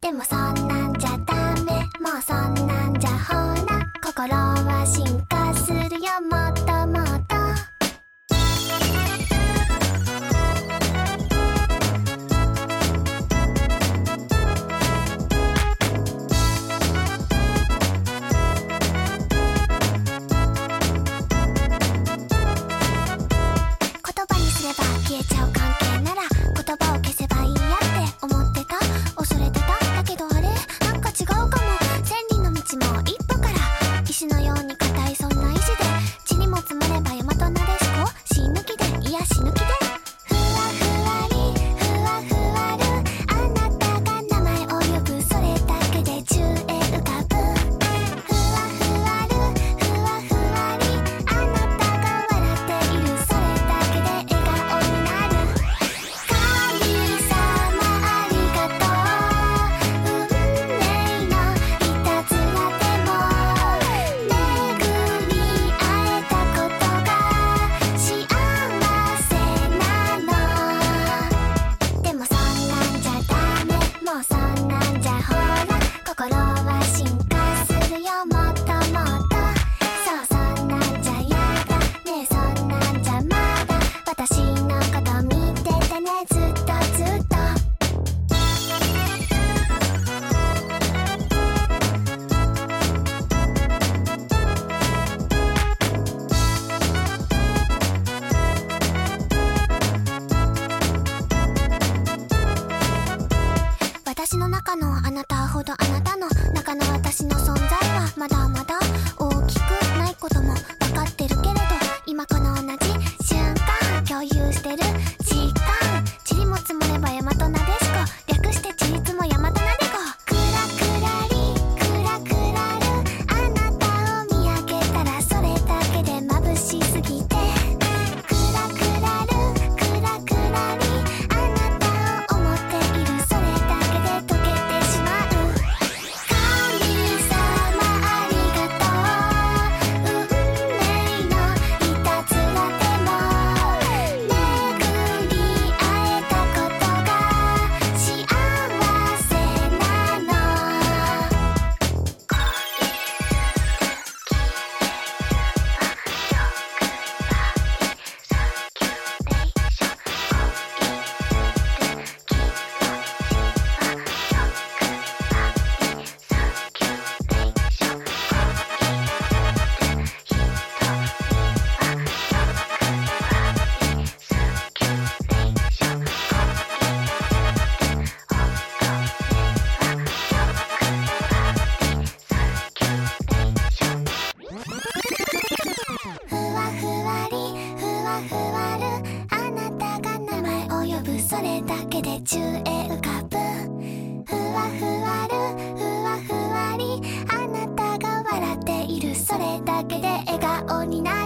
でもそんなんじゃダメ。もうそんなんじゃほら心は進化。中のあなたほどあなたの中の私の存在はまだまだそれだけで宙へ浮かぶ。ふわふわるふわふわり。あなたが笑っている。それだけで笑顔になる。